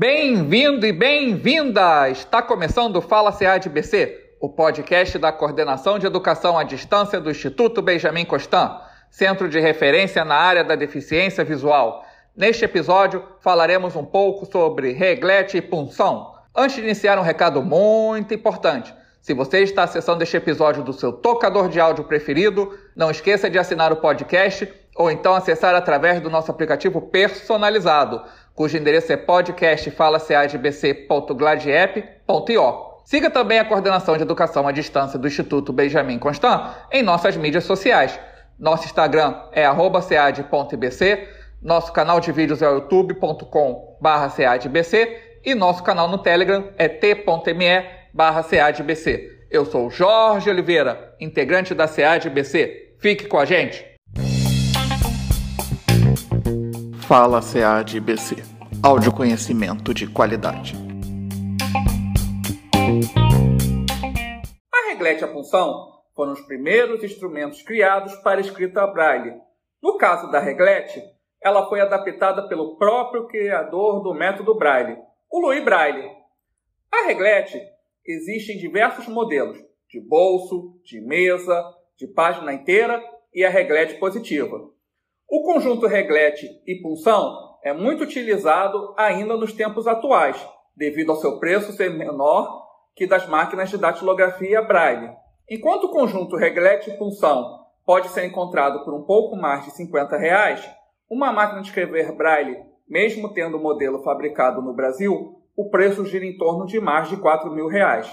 Bem-vindo e bem-vinda! Está começando o Fala CADBC, o podcast da Coordenação de Educação à Distância do Instituto Benjamin Constant, centro de referência na área da deficiência visual. Neste episódio, falaremos um pouco sobre reglete e punção. Antes de iniciar, um recado muito importante. Se você está acessando este episódio do seu tocador de áudio preferido, não esqueça de assinar o podcast ou então acessar através do nosso aplicativo personalizado cujo endereço é podcastfalaceadbc.gladiep.io. Siga também a coordenação de educação à distância do Instituto Benjamin Constant em nossas mídias sociais. Nosso Instagram é @cead.bc, nosso canal de vídeos é youtube.com/ceadbc e nosso canal no Telegram é t.me/ceadbc. Eu sou Jorge Oliveira, integrante da CEADBC. Fique com a gente. Fala CEADBC. Áudio conhecimento de qualidade. A reglete e a punção foram os primeiros instrumentos criados para escrita braille. No caso da reglete, ela foi adaptada pelo próprio criador do método braille, o Louis Braille. A reglete existe em diversos modelos, de bolso, de mesa, de página inteira e a reglete positiva. O conjunto reglete e punção é muito utilizado ainda nos tempos atuais, devido ao seu preço ser menor que das máquinas de datilografia Braille. Enquanto o conjunto reglete e punção pode ser encontrado por um pouco mais de 50 reais, uma máquina de escrever Braille, mesmo tendo o modelo fabricado no Brasil, o preço gira em torno de mais de 4 mil reais.